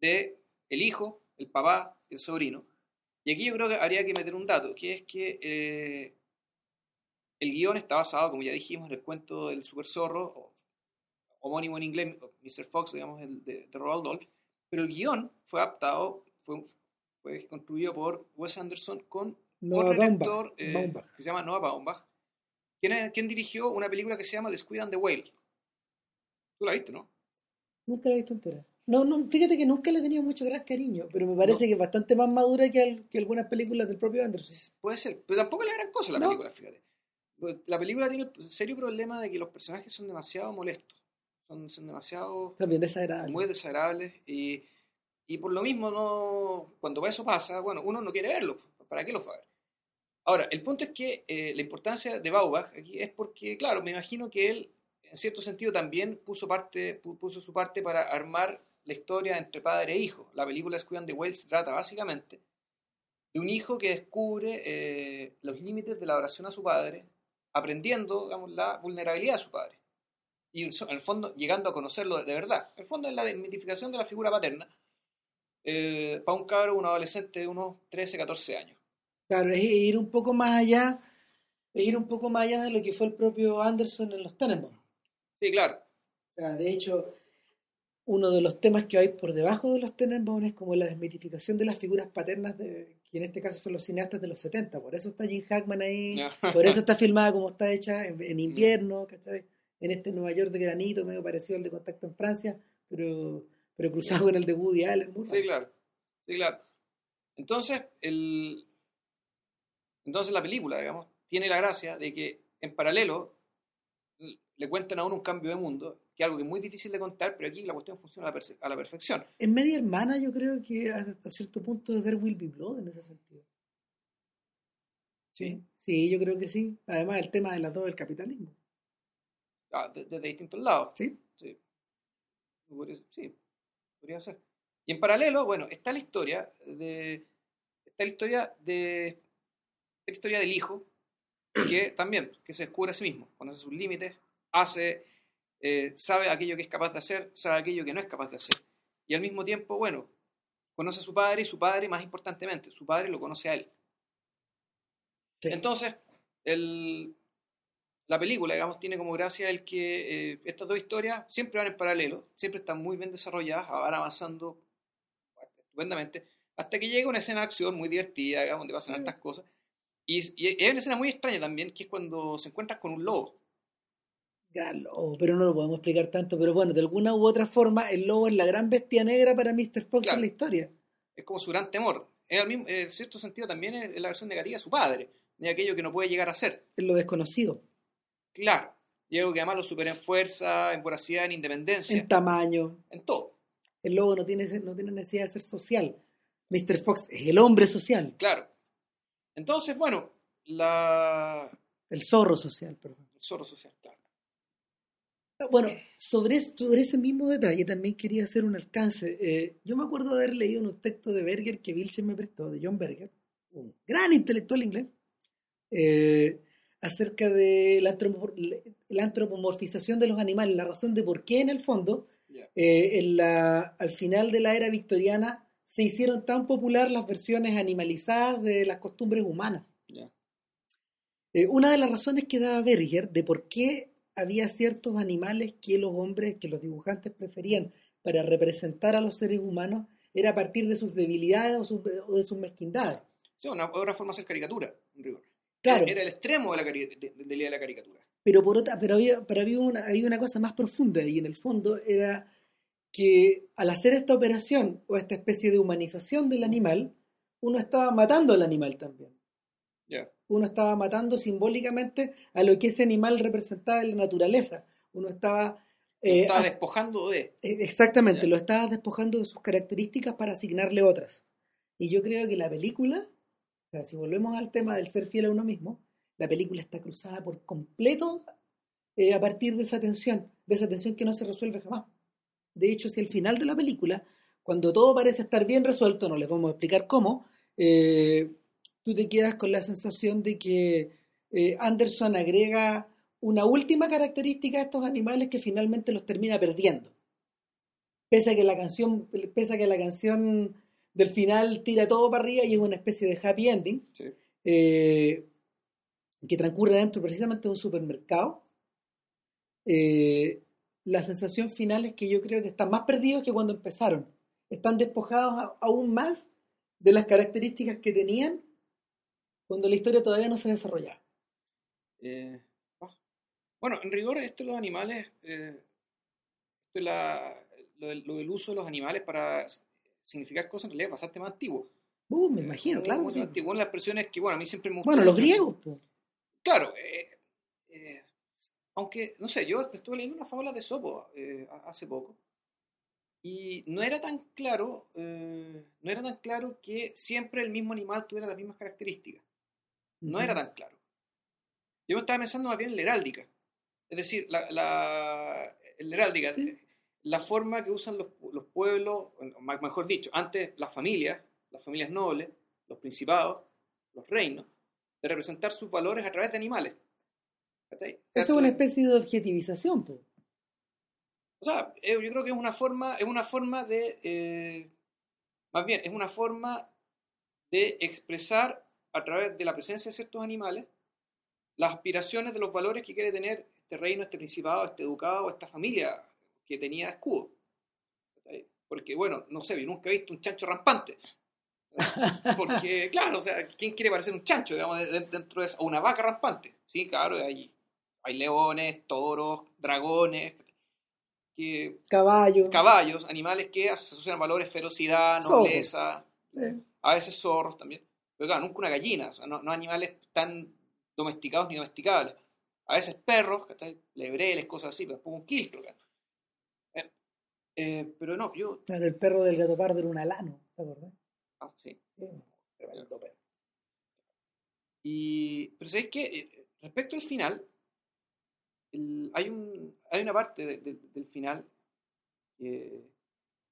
[SPEAKER 2] de el hijo, el papá, el sobrino. Y aquí yo creo que habría que meter un dato, que es que eh, el guion está basado, como ya dijimos, en el cuento del super zorro, homónimo en inglés, Mr. Fox, digamos, el de, de Roald Dahl, pero el guion fue adaptado, fue, fue construido por Wes Anderson con
[SPEAKER 1] Noah Baumbach,
[SPEAKER 2] eh, que se llama Noah Baumbach, quien, dirigió una película que se llama The Squid and the Whale. Tú la viste, ¿no?
[SPEAKER 1] Nunca la he visto entera. No, no, fíjate que nunca le he tenido mucho gran cariño, pero me parece que es bastante más madura que, que, algunas películas del propio Anderson.
[SPEAKER 2] Puede ser, pero tampoco es la gran cosa la película, fíjate. Pues, la película tiene el serio problema de que los personajes son demasiado molestos, son, son demasiado...
[SPEAKER 1] También desagradables.
[SPEAKER 2] Muy desagradables y, y por lo mismo no cuando eso pasa, bueno, uno no quiere verlo, ¿para qué lo va a ver? Ahora, el punto es que eh, la importancia de Baubach aquí es porque, claro, me imagino que él, en cierto sentido, también puso, parte, puso su parte para armar la historia entre padre e hijo. La película Squid de Wales trata básicamente de un hijo que descubre eh, los límites de la oración a su padre, aprendiendo digamos, la vulnerabilidad de su padre. Y en el fondo, llegando a conocerlo de, verdad. El fondo es la desmitificación de la figura paterna eh, para un cabro, un adolescente de unos 13, 14 años.
[SPEAKER 1] Claro, es ir un poco más allá, es ir un poco más allá de lo que fue el propio Anderson en los Tenenbaum.
[SPEAKER 2] Sí, claro.
[SPEAKER 1] de hecho, uno de los temas que hay por debajo de los Tenenbaum es como la desmitificación de las figuras paternas, de, que en este caso son los cineastas de los 70. Por eso está Jim Hackman ahí, por eso está filmada como está hecha en, invierno, ¿cachai? En este Nueva York de granito, medio parecido al de Contacto en Francia, pero, pero cruzado con el de Woody Allen.
[SPEAKER 2] sí, claro. Sí, claro. Entonces, el, entonces la película, digamos, tiene la gracia de que en paralelo le cuentan a uno un cambio de mundo, que es algo que es muy difícil de contar, pero aquí la cuestión funciona a la, perfección.
[SPEAKER 1] En media hermana yo creo que hasta cierto punto There Will Be Blood en ese sentido. Sí, sí, yo creo que sí. Además el tema de las dos del capitalismo.
[SPEAKER 2] Ah, desde distintos lados.
[SPEAKER 1] Sí.
[SPEAKER 2] Sí. sí, podría ser. Y en paralelo, bueno, está la historia de. Está la historia de la historia del hijo, que [CLEARS THROAT] también, que se descubre a sí mismo, conoce sus límites, hace, eh, sabe aquello que es capaz de hacer, sabe aquello que no es capaz de hacer. Y al mismo tiempo, bueno, conoce a su padre y su padre, más importantemente, su padre lo conoce a él. Entonces, el, la película, digamos, tiene como gracia el que eh, estas dos historias siempre van en paralelo, siempre están muy bien desarrolladas, van avanzando estupendamente, hasta que llega una escena de acción muy divertida, digamos, donde pasan estas cosas, y, y, hay una escena muy extraña también, que es cuando se encuentran con un lobo.
[SPEAKER 1] Gran lobo, pero no lo podemos explicar tanto. Pero bueno, de alguna u otra forma, el lobo es la gran bestia negra para Mr. Fox en la historia.
[SPEAKER 2] Es como su gran temor. En, cierto sentido también es la versión negativa de su padre, de aquello que no puede llegar a ser.
[SPEAKER 1] Es lo desconocido.
[SPEAKER 2] Claro. Y algo que además lo supera en fuerza, en voracidad, en independencia.
[SPEAKER 1] En tamaño.
[SPEAKER 2] En todo.
[SPEAKER 1] El lobo no tiene, no tiene necesidad de ser social. Mr. Fox es el hombre social.
[SPEAKER 2] Claro. Entonces, bueno, la...
[SPEAKER 1] El zorro social, perdón.
[SPEAKER 2] El zorro social, claro.
[SPEAKER 1] Ah, bueno, sobre, sobre ese mismo detalle también quería hacer un alcance. Eh, yo me acuerdo de haber leído un texto de Berger que Vilchen me prestó, de John Berger, un gran intelectual inglés, eh, acerca de la, antropomorfización de los animales, la razón de por qué en el fondo, eh, en la, al final de la era victoriana, se hicieron tan popular las versiones animalizadas de las costumbres humanas. Eh, una de las razones que daba Berger de por qué había ciertos animales que los hombres, que los dibujantes preferían para representar a los seres humanos, era a partir de sus debilidades o, de sus mezquindades.
[SPEAKER 2] Sí, una, otra forma de hacer caricatura, en rigor.
[SPEAKER 1] Claro.
[SPEAKER 2] Era el extremo de la, de, la caricatura.
[SPEAKER 1] Pero, por otra, pero, había, pero había, una, había una cosa más profunda y en el fondo era que al hacer esta operación o esta especie de humanización del animal, uno estaba matando al animal también.
[SPEAKER 2] Ya.
[SPEAKER 1] Uno estaba matando simbólicamente a lo que ese animal representaba en la naturaleza. Uno estaba... eh,
[SPEAKER 2] Estaba despojando de.
[SPEAKER 1] eh, Exactamente,
[SPEAKER 2] Ya.
[SPEAKER 1] lo estaba despojando de sus características para asignarle otras. Y yo creo que la película, o sea, si volvemos al tema del ser fiel a uno mismo, la película está cruzada por completo eh, a partir de esa tensión, de esa tensión que no se resuelve jamás. De hecho, si al final de la película, cuando todo parece estar bien resuelto, no les vamos a explicar cómo, eh, tú te quedas con la sensación de que eh, Anderson agrega una última característica a estos animales que finalmente los termina perdiendo. Pese que la canción, pese a que la canción del final tira todo para arriba y es una especie de happy ending,
[SPEAKER 2] Sí.
[SPEAKER 1] eh, que transcurre dentro precisamente de un supermercado, eh, la sensación final es que yo creo que están más perdidos que cuando empezaron. Están despojados a- aún más de las características que tenían cuando la historia todavía no se desarrollaba.
[SPEAKER 2] Eh, ah. Bueno, en rigor, esto de los animales, eh, esto la- lo, del, lo del uso de los animales para significar cosas en realidad es bastante más antiguo.
[SPEAKER 1] Uh, me
[SPEAKER 2] Eh,
[SPEAKER 1] imagino, claro. sí.
[SPEAKER 2] antiguo. Una de las expresiones que, bueno, a mí siempre me gustó
[SPEAKER 1] Bueno, los griegos, po.
[SPEAKER 2] Claro, eh, eh, aunque, no sé, yo estuve leyendo una fábula de Sopo eh, hace poco y no era tan claro, eh, no era tan claro que siempre el mismo animal tuviera las mismas características. No era tan claro. Yo me estaba pensando más bien en la heráldica. Es decir, la, la, la heráldica,
[SPEAKER 1] Sí.
[SPEAKER 2] La forma que usan los, los pueblos, mejor dicho, antes las familias, las familias nobles, los principados, los reinos, de representar sus valores a través de animales. ¿Cachai?
[SPEAKER 1] Eso es una especie de objetivización, po.
[SPEAKER 2] O sea, eh, yo creo que es una forma, es una forma de, eh, más bien, es una forma de expresar a través de la presencia de ciertos animales las aspiraciones de los valores que quiere tener este reino, este principado, este ducado, esta familia que tenía escudo. ¿Cachai? Porque, bueno, no sé, yo nunca he visto un chancho rampante. [LAUGHS] Porque, claro, o sea, ¿quién quiere parecer un chancho, digamos, de- de- dentro de eso? O una vaca rampante. Sí, claro, hay, hay leones, toros, dragones, que
[SPEAKER 1] Caballo.
[SPEAKER 2] caballos, animales que asocian valores ferocidad, nobleza, a veces zorros también. Pero claro, nunca una gallina, o sea, no, no animales tan domesticados ni domesticables. A veces perros, ¿cachai? lebreles, cosas así, pero después un quiltro. claro. Eh, pero no, yo...
[SPEAKER 1] claro, el perro del gato pardo era un alano, ¿te acordás?
[SPEAKER 2] ah, sí.
[SPEAKER 1] Tremendo perro.
[SPEAKER 2] Y, pero ¿sabéis qué? Eh, Respecto al final, el- hay, un, hay una parte de- de- del final que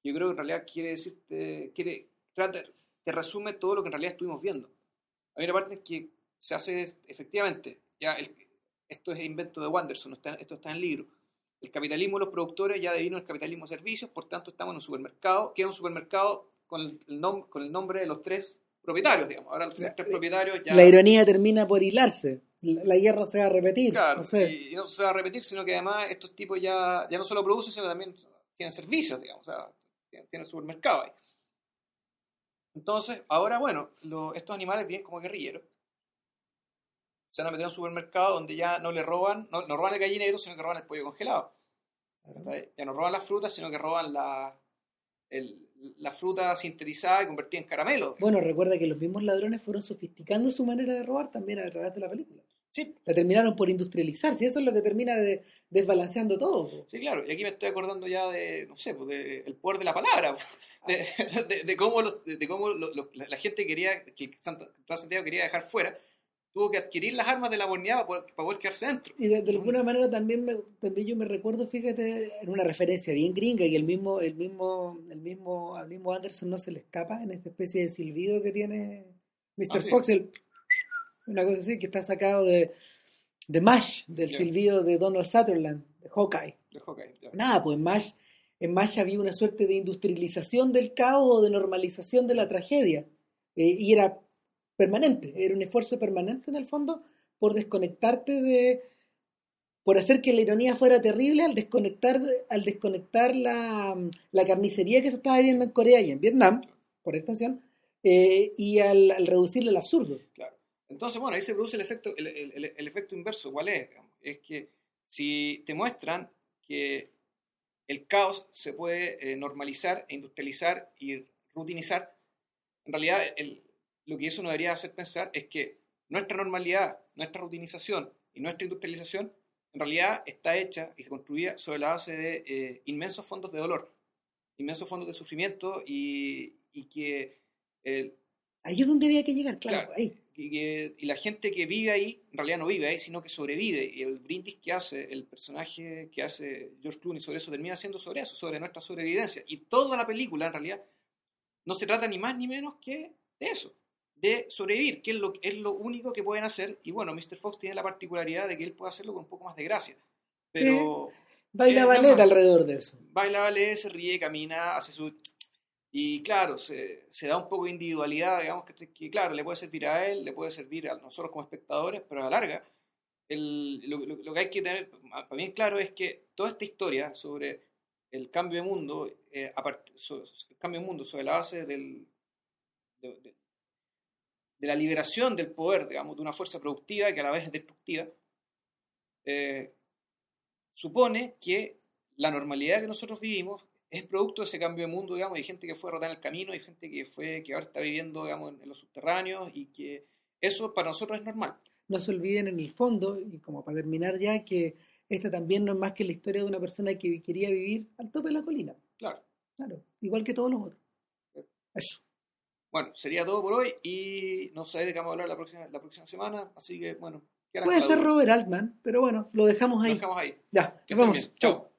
[SPEAKER 2] yo creo que en realidad quiere decirte, quiere, trata, te resume todo lo que en realidad estuvimos viendo. Hay una parte que se hace efectivamente, ya el- esto es invento de Wanderson, no está- esto está en el libro. El capitalismo de los productores ya devino el capitalismo de servicios, por tanto estamos en un supermercado, que es un supermercado con el, nom- con el nombre de los tres propietarios, digamos. Ahora los
[SPEAKER 1] La-
[SPEAKER 2] tres propietarios ya...
[SPEAKER 1] La ironía termina por hilarse. La, la guerra se va a repetir.
[SPEAKER 2] Claro,
[SPEAKER 1] no sé.
[SPEAKER 2] y, y no se va a repetir, sino que además estos tipos ya, ya no solo producen, sino también tienen servicios, digamos, o sea, tienen, tienen supermercado ahí. Entonces, ahora, bueno, lo- estos animales vienen como guerrilleros. Se van a meter en un supermercado donde ya no le roban, no, no roban el gallinero, sino que roban el pollo congelado. Ya no roban las frutas, sino que roban la, el- la fruta sintetizada y convertida en caramelo.
[SPEAKER 1] Bueno, recuerda que los mismos ladrones fueron sofisticando su manera de robar también a través de la película.
[SPEAKER 2] Sí,
[SPEAKER 1] La terminaron por industrializarse y eso es lo que termina de, desbalanceando todo. po.
[SPEAKER 2] Sí, claro, y aquí me estoy acordando ya de, no sé, pues de el poder de la palabra, de, [LAUGHS] de- de cómo, los- de, cómo lo- lo- la, la gente quería, que Santiago quería dejar fuera, tuvo que adquirir las armas de la borneada para, poder- para poder quedarse dentro.
[SPEAKER 1] Y de, de alguna manera también, me, también yo me recuerdo, fíjate, en una referencia bien gringa y el mismo, el mismo, el mismo, al mismo Anderson no se le escapa en esta especie de silbido que tiene Mr.
[SPEAKER 2] Ah, sí.
[SPEAKER 1] Fox, el- una cosa así que está sacado de, de MASH, del silbido de Donald Sutherland, de Hawkeye.
[SPEAKER 2] De Hawkeye, ya.
[SPEAKER 1] Nada, pues en MASH, en MASH había una suerte de industrialización del caos o de normalización de la tragedia. Eh, y era permanente, era un esfuerzo permanente en el fondo por desconectarte de. por hacer que la ironía fuera terrible al desconectar, al desconectar la, la carnicería que se estaba viviendo en Corea y en Vietnam, por extensión, eh, y al, reducirle al absurdo.
[SPEAKER 2] Entonces, bueno, ahí se produce el efecto, el, el- el- el efecto inverso. ¿Cuál es? Es que si te muestran que el caos se puede eh, normalizar e industrializar y rutinizar, en realidad el, lo que eso nos debería hacer pensar es que nuestra normalidad, nuestra rutinización y nuestra industrialización en realidad está hecha y construida sobre la base de eh, inmensos fondos de dolor, inmensos fondos de sufrimiento y, y que... eh,
[SPEAKER 1] Ahí es donde había que llegar, claro.
[SPEAKER 2] Claro.
[SPEAKER 1] Ahí.
[SPEAKER 2] y, que- y la gente que vive ahí, en realidad no vive ahí, sino que sobrevive. Y el brindis que hace, el personaje que hace George Clooney sobre eso, termina siendo sobre eso, sobre nuestra sobrevivencia. Y toda la película, en realidad, no se trata ni más ni menos que de eso, de sobrevivir, que es lo, es lo único que pueden hacer. Y bueno, Mr. Fox tiene la particularidad de que él puede hacerlo con un poco más de gracia. Pero
[SPEAKER 1] Baila
[SPEAKER 2] Eh,
[SPEAKER 1] ballet alrededor de eso.
[SPEAKER 2] baila, ballet, se ríe, camina, hace su... Y claro, se, se da un poco de individualidad, digamos, que, que, claro, le puede servir a él, le puede servir a nosotros como espectadores, pero a la larga, el- lo, lo- lo que hay que tener para mí claro es que toda esta historia sobre el cambio de mundo, eh, a part- so- so- el cambio de mundo sobre la base del, de, de- de la liberación del poder, digamos, de una fuerza productiva que a la vez es destructiva, eh, supone que la normalidad que nosotros vivimos es producto de ese cambio de mundo, digamos, hay gente que fue rotada en el camino, hay gente que fue, que ahora está viviendo, digamos, en, en los subterráneos y que eso para nosotros es normal.
[SPEAKER 1] No se olviden en el fondo, y como para terminar ya, que esta también no es más que la historia de una persona que quería vivir al tope de la colina.
[SPEAKER 2] Claro.
[SPEAKER 1] Claro, igual que todos los otros. Eso.
[SPEAKER 2] Bueno, sería todo por hoy y no sé de qué vamos a hablar la próxima, la próxima semana, así que bueno.
[SPEAKER 1] Puede ser. Robert Altman, pero bueno, lo dejamos
[SPEAKER 2] Lo
[SPEAKER 1] ahí.
[SPEAKER 2] dejamos ahí.
[SPEAKER 1] Ya,
[SPEAKER 2] Que
[SPEAKER 1] nos vemos.
[SPEAKER 2] Chao.